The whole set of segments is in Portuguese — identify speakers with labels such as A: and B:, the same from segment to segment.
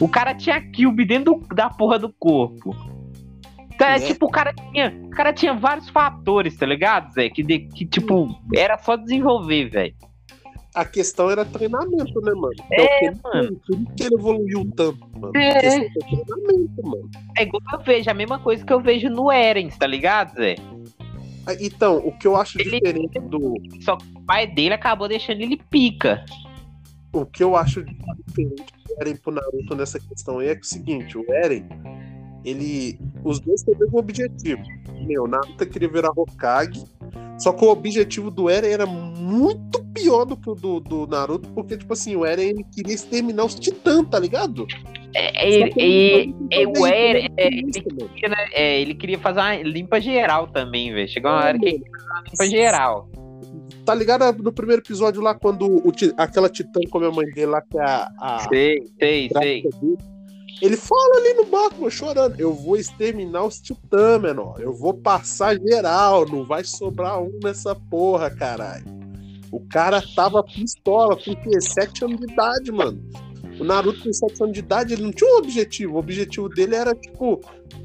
A: O cara tinha Cube dentro do, da porra do corpo. Então, é,
B: É.
A: tipo, o cara tinha. O cara tinha vários fatores, tá ligado, Zé? Que, de- que tipo, era só desenvolver, velho.
B: A questão era treinamento, né, mano?
A: É,
B: Então, isso- Por isso que ele evoluiu tanto, mano.
A: É.
B: Foi treinamento, mano.
A: É igual eu vejo, a mesma coisa que eu vejo no Erens, tá ligado, Zé?
B: Ah, Então, o que eu acho
A: Ele-
B: diferente do.
A: Só que o pai dele acabou deixando ele pica.
B: O que eu acho diferente Eren pro Naruto nessa questão aí é que é o seguinte, o Eren, ele. Os dois têm o mesmo objetivo. Meu, o Naruto queria virar Hokage. Só que o objetivo do Eren era muito pior do que o do, do Naruto, porque, tipo assim, o Eren ele queria exterminar os titãs, tá ligado?
A: É, e- e o Eren,
B: ele
A: é, ele queria, né, é, ele queria fazer uma limpa geral também, velho. Chegou uma hora que ele queria fazer uma limpa geral.
B: Tá ligado no primeiro episódio lá, quando o aquela titã come a mãe dele lá, que é a. a
A: Sei, sei, sei.
B: dele, Ele fala ali no barco, mano, chorando. Eu vou exterminar os titãs, menor. Eu vou passar geral. Não vai sobrar um nessa porra, caralho. O cara tava pistola, quê? Sete anos de idade, mano. O Naruto com sete anos de idade, ele não tinha um objetivo. O objetivo dele era, tipo,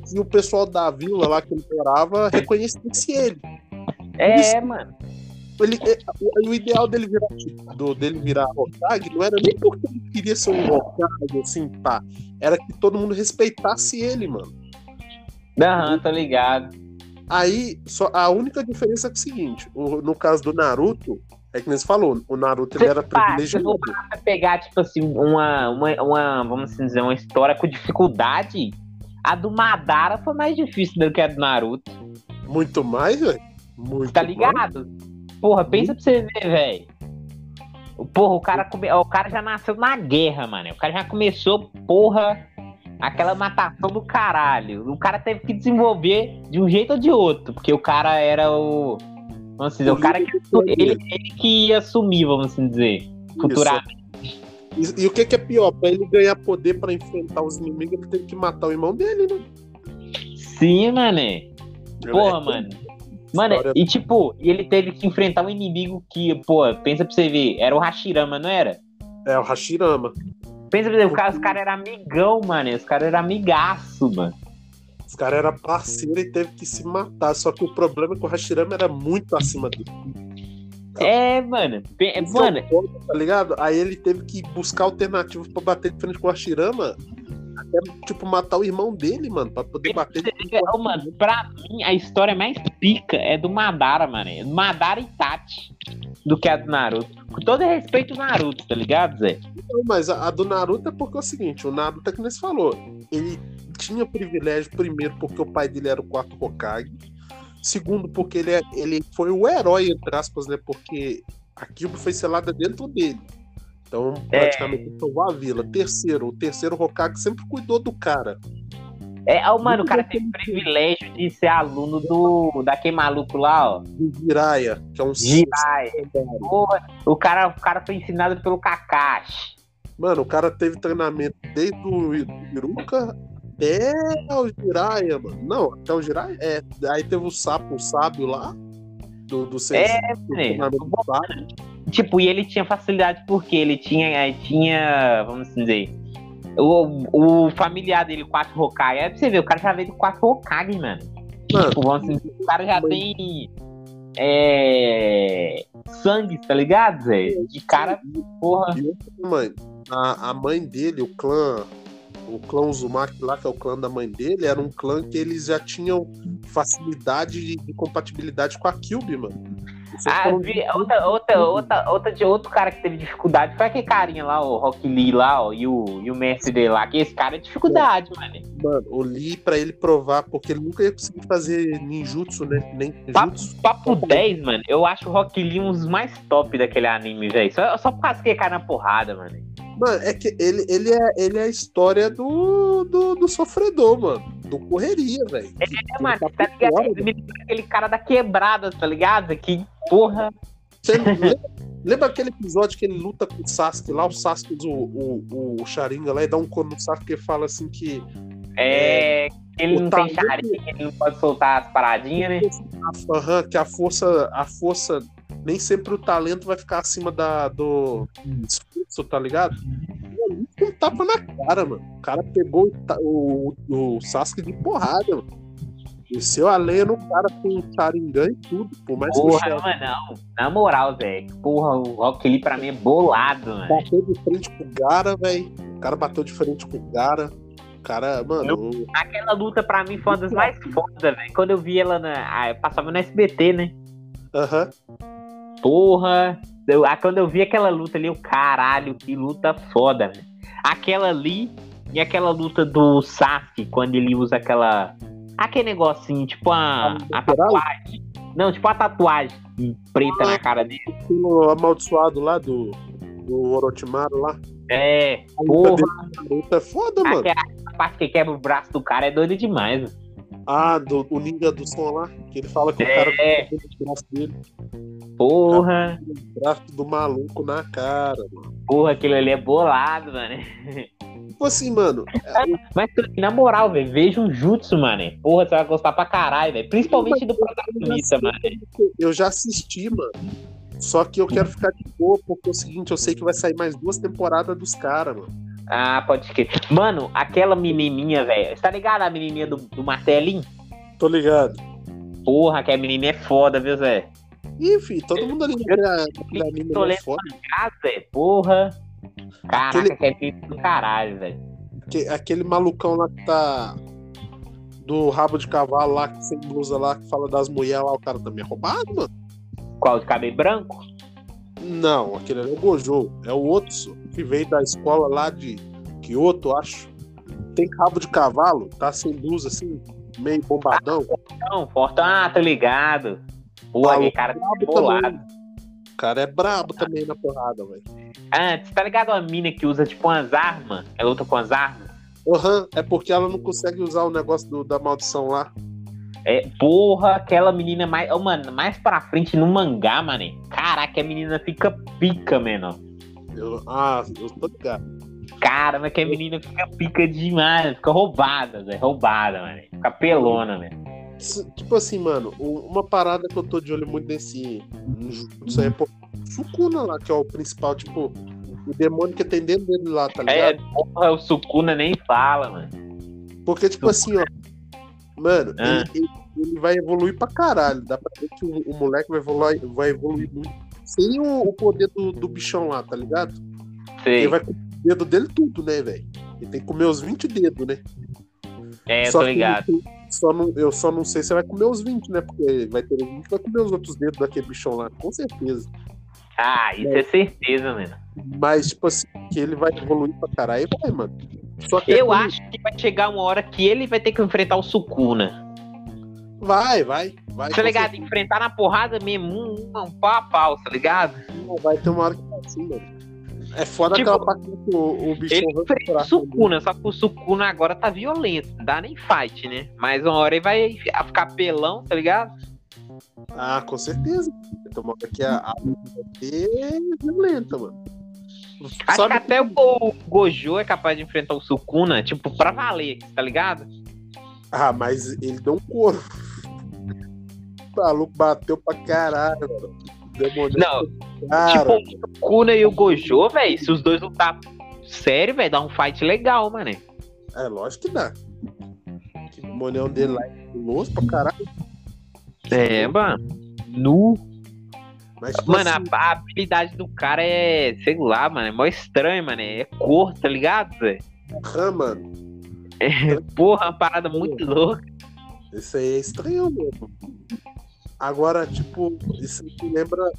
B: que o pessoal da vila lá que ele morava reconhecesse ele.
A: É, mano.
B: Ele é, o, ideal dele virar, do, dele virar Hokage não era nem porque ele queria ser um Hokage, assim, pá. Era que todo mundo respeitasse ele, mano.
A: Aham, tô ligado.
B: Aí, só, a única diferença é, é o seguinte: o- no caso do Naruto, é que nem você falou, o Naruto ele era
A: Pá, se
B: privilegiado.
A: pra pegar, tipo assim, uma, uma, uma, vamos assim dizer, uma história com dificuldade, a do Madara foi mais difícil do que a do Naruto.
B: Muito mais, velho. Muito
A: Tá
B: mais.
A: Porra, pensa pra você ver, velho. Porra, o cara, come... o cara já nasceu na guerra, mano. O cara já começou, porra, aquela matação do caralho. O cara teve que desenvolver de um jeito ou de outro, porque o cara era o. Vamos dizer, o cara que ele, ele que ia assumir, vamos assim dizer, futuramente.
B: E, e o que, que é pior? Pra ele ganhar poder pra enfrentar os inimigos, ele teve que matar o irmão dele, né?
A: Sim, mané. Porra,
B: É,
A: mano. Mano,
B: história-
A: e tipo, ele teve que enfrentar um inimigo que, pô, pensa pra você ver, era o Hashirama, não era?
B: É, o Hashirama.
A: Pensa pra você ver, o cara- os caras eram amigão, mano. Os caras eram amigaço, mano.
B: Os caras eram parceiros e teve que se matar. Só que o problema é que o Hashirama era muito acima dele.
A: É, mano. Pe- é, Mano,
B: tá ligado? Aí ele teve que buscar alternativas pra bater de frente com o Hashirama. Até, tipo, matar o irmão dele, mano, pra poder bater de frente com
A: Ô,
B: o
A: mano, pra mim, a história mais pica é do Madara, mano. É Madara e Tati. Do que a do Naruto. Com todo respeito ao Naruto, tá ligado, Zé?
B: Não, Mas a, a do Naruto é porque é o seguinte, o Naruto é que nem você falou, ele tinha privilégio, primeiro, porque o pai dele era o quarto Hokage, segundo, porque ele, é- ele foi o herói, entre aspas, né, porque a Kyuubi foi selada dentro dele. Então,
A: É.
B: praticamente, ele salvou a vila. Terceiro, o terceiro Hokage sempre cuidou do cara.
A: É, ó, mano, o cara teve o privilégio de ser aluno do daquele maluco lá, ó.
B: Do Jiraiya, que é um
A: Jirai. Porra, o cara, o cara foi ensinado pelo Kakashi.
B: Mano, o cara teve treinamento desde o Iruka até o Jiraiya, mano. Não, até o Jiraiya? É. Aí teve o sapo, o sábio lá. Do, do
A: É,
B: do
A: né?
B: treinamento do sábio.
A: Tipo, e ele tinha facilidade porque ele tinha, tinha vamos dizer, o, o familiar dele, o 4 Hokage. É pra você ver, o cara já veio do 4 Hokage, mano.
B: Mano,
A: Tipo, vamos dizer, o cara já tem é, sangue, tá ligado, Zé? De cara, porra.
B: mãe, a, a mãe dele, o clã, o clã Uzumaki lá, que é o clã da mãe dele, era um clã que eles já tinham facilidade de, de compatibilidade com a Kyuubi, mano.
A: Ah,
B: foram-
A: vi- outra, outra, outra, outra de outro cara que teve dificuldade foi aquele carinha lá, o Rock Lee lá, ó, e o, e o mestre dele lá, que esse cara é dificuldade, mano.
B: Mano, o Lee, pra ele provar, porque ele nunca ia conseguir fazer ninjutsu, né? Nem
A: Papo, papo 10, mano, eu acho o Rock Lee um dos mais top daquele anime, velho. Só, só por causa que ele cai na porrada, mano.
B: Mano, é que ele, ele, é, ele é a história do, do, do sofredor, mano. Do correria, velho.
A: É, mano, tá ligado? Ele aquele cara da quebrada, tá ligado? Que porra.
B: Você lembra, lembra aquele episódio que ele luta com o Sasuke lá? O Sasuke usa o, o, o Sharingan lá e dá um cono no Sasuke e fala assim que
A: É. Ele
B: o
A: não tem
B: talento-
A: charinha, ele não pode soltar as paradinhas, né?
B: Aham, que a força, a força, nem sempre o talento vai ficar acima da, do esforço, tá ligado? É um tapa na cara, mano. O cara pegou o, o, o Sasuke de porrada, mano. Desceu a lenha no cara com o Sharingan e tudo, por mais
A: Porra, que Porra, não. Na moral, velho. Porra, o Rock Lee pra mim é bolado, mano.
B: Bateu de frente com o Gara, velho. O cara bateu de frente com o Gara. O cara, mano. Eu,
A: aquela luta pra mim foi uma das mais fodas, velho. Quando eu vi ela na. passava no SBT, né?
B: Aham.
A: Uhum. Porra. Eu, quando eu vi aquela luta ali, o caralho, que luta foda, velho. Aquela ali e aquela luta do Sasuke, quando ele usa aquela Aquele negocinho, tipo a, a tatuagem. Não, tipo a tatuagem preta ah, na cara dele.
B: O amaldiçoado lá do, do Orochimaru lá.
A: É, porra.
B: É foda, mano.
A: A parte que quebra o braço do cara é doida demais.
B: Ah, do, o ninja do som lá, que ele fala que é. o cara quebra o braço dele.
A: Porra.
B: O braço do maluco na cara, mano.
A: Porra, aquilo ali é bolado, mano.
B: Tipo assim, mano.
A: É... Mas, na moral, velho, veja um jutsu, mano. Porra, você vai gostar pra caralho, velho. Principalmente do protagonista, mano.
B: Eu já assisti, mano. Só que eu quero ficar de boa, porque é o seguinte, eu sei que vai sair mais duas temporadas dos caras, mano.
A: Ah, pode crer. Mano, aquela menininha, velho. Você tá ligado a menininha do, do martelinho?
B: Tô ligado.
A: Porra, que a menininha é foda, viu, Zé?
B: Ih, filho, todo mundo ali
A: na menina é foda. Casa, porra. Caraca, aquele... que é pico do caralho, velho.
B: Aquele malucão lá que tá. Do rabo de cavalo lá, que sem blusa lá, que fala das mulheres lá, o cara também é roubado, mano.
A: Qual? De cabelo branco?
B: Não, aquele é o Gojo. É o outro que veio da escola lá de Kyoto, acho. Tem rabo de cavalo, tá sem blusa assim, meio bombadão.
A: Ah, não, Fortão, ah, tô ligado. Pô, aquele cara tá bolado.
B: O cara é brabo também na porrada, velho.
A: Ah, você tá ligado a mina que usa tipo umas armas? Ela luta com as armas?
B: Aham, uhum, é porque ela não consegue usar o negócio do, da maldição lá.
A: É, porra, aquela menina mais. Oh, mano, mais pra frente no mangá, mano. Caraca, a menina fica pica, mano.
B: Eu, ah, eu tô ligado.
A: Cara, mas que a menina fica pica demais, fica roubada, velho. Roubada, mano. Fica pelona, velho.
B: Tipo assim, mano, uma parada que eu tô de olho muito nesse. Isso aí é Sukuna lá, que é o principal, tipo, o demônio que tem dentro dele lá, tá
A: é, ligado? É, porra, o Sukuna nem fala, mano.
B: Porque, tipo Sukuna. assim, ó. Mano, ah. ele, ele, ele, vai evoluir pra caralho. Dá pra ver que o, o moleque vai evoluir, vai evoluir muito. Sem o, o poder do, do bichão lá, tá ligado?
A: Sim.
B: Ele vai comer o dedo dele tudo, né, velho? Ele tem que comer os 20 dedos, né?
A: É, Só tô ligado.
B: Só não, eu só não sei se vai comer os 20, né? Porque vai ter os 20, vai comer os outros dedos daquele bichão lá, com certeza.
A: Ah, isso é, é certeza, mano.
B: Mas, tipo assim, que ele vai evoluir pra caralho, vai, mano.
A: Só que eu acho que vai chegar uma hora que ele vai ter que enfrentar o Sukuna.
B: Vai, vai, vai.
A: Tá ligado? Certeza. Enfrentar na porrada mesmo, um, um pau a pau, tá ligado?
B: Vai ter uma hora que vai assim, mano. É foda tipo, aquela parte que o, o bicho
A: ele enfrenta o Sukuna, só que o Sukuna agora tá violento, não dá nem fight, né? Mas uma hora ele vai ficar pelão, tá ligado?
B: Ah, com certeza. Tomou aqui a, a vai ser violenta, mano.
A: Acho Sabe que até o Gojo é capaz de enfrentar o Sukuna, tipo, pra valer, tá ligado?
B: Ah, mas ele deu um couro. O maluco bateu pra caralho, mano.
A: Demônio. Não, cara. tipo, o Sukuna e o Gojo, velho, se os dois lutar sério, velho, dá um fight legal, mano.
B: É, lógico que dá. O demônio dele lá é louco pra caralho.
A: É, mano. Nu. Mas, tipo mano, assim... a, a, habilidade do cara é, sei lá, mano, é mó estranho, mano. É cor, tá ligado, velho?
B: Ah, mano.
A: É, porra, uma parada muito louca.
B: Isso aí é estranho mesmo. Agora, tipo, isso me lembra.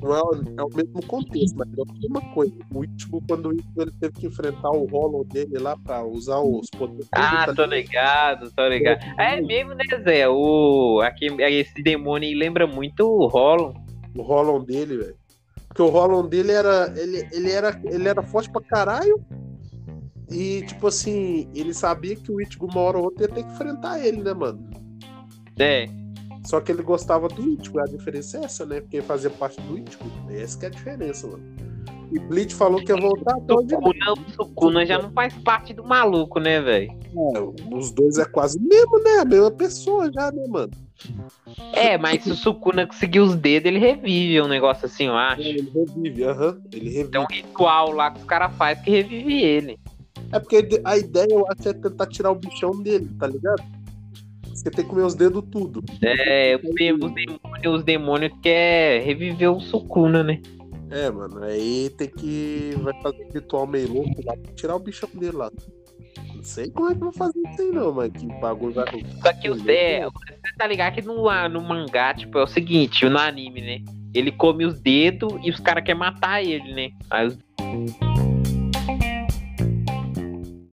B: Não é, é, o mesmo contexto, mas é a mesma coisa. O último, quando o Ichigo ele teve que enfrentar o Hollow dele lá pra usar os poderes.
A: Ah, tá tô ligado, tô ligado. É mesmo, né, Zé? O, aqui, esse demônio lembra muito o Hollow.
B: O Hollow dele, velho. Porque o Hollow dele era. Ele, ele, era, ele era forte pra caralho. E, tipo assim, ele sabia que o Ichigo uma hora ou outra ia ter que enfrentar ele, né, mano?
A: É.
B: Só que ele gostava do Ichigo, a diferença é essa, né? Porque ele fazia parte do Ichigo. Essa que é a diferença, mano. E Bleach falou que ia voltar
A: Sukuna, o Sukuna já não faz parte do maluco, né, velho?
B: É, os dois é quase mesmo, né? A mesma pessoa já, né, mano?
A: É, mas se o Sukuna conseguir os dedos, ele revive um negócio assim, eu acho.
B: Ele revive, aham. Ele revive.
A: Tem um ritual lá que os caras fazem que revive ele.
B: É porque a ideia, eu acho, é tentar tirar o bichão dele, tá ligado? Você tem que comer os dedos tudo.
A: É, os demônios, os demônios quer reviver o Sukuna, né?
B: É, mano, aí tem que. Vai fazer um ritual meio louco lá pra tirar o bichão dele lá. Não sei como é que vou fazer isso aí, não, mas que bagulho vai.
A: Só que o Zé, você tá ligado que no, no mangá, tipo, é o seguinte, no anime, né? Ele come os dedos e os caras querem matar ele, né? Aí os...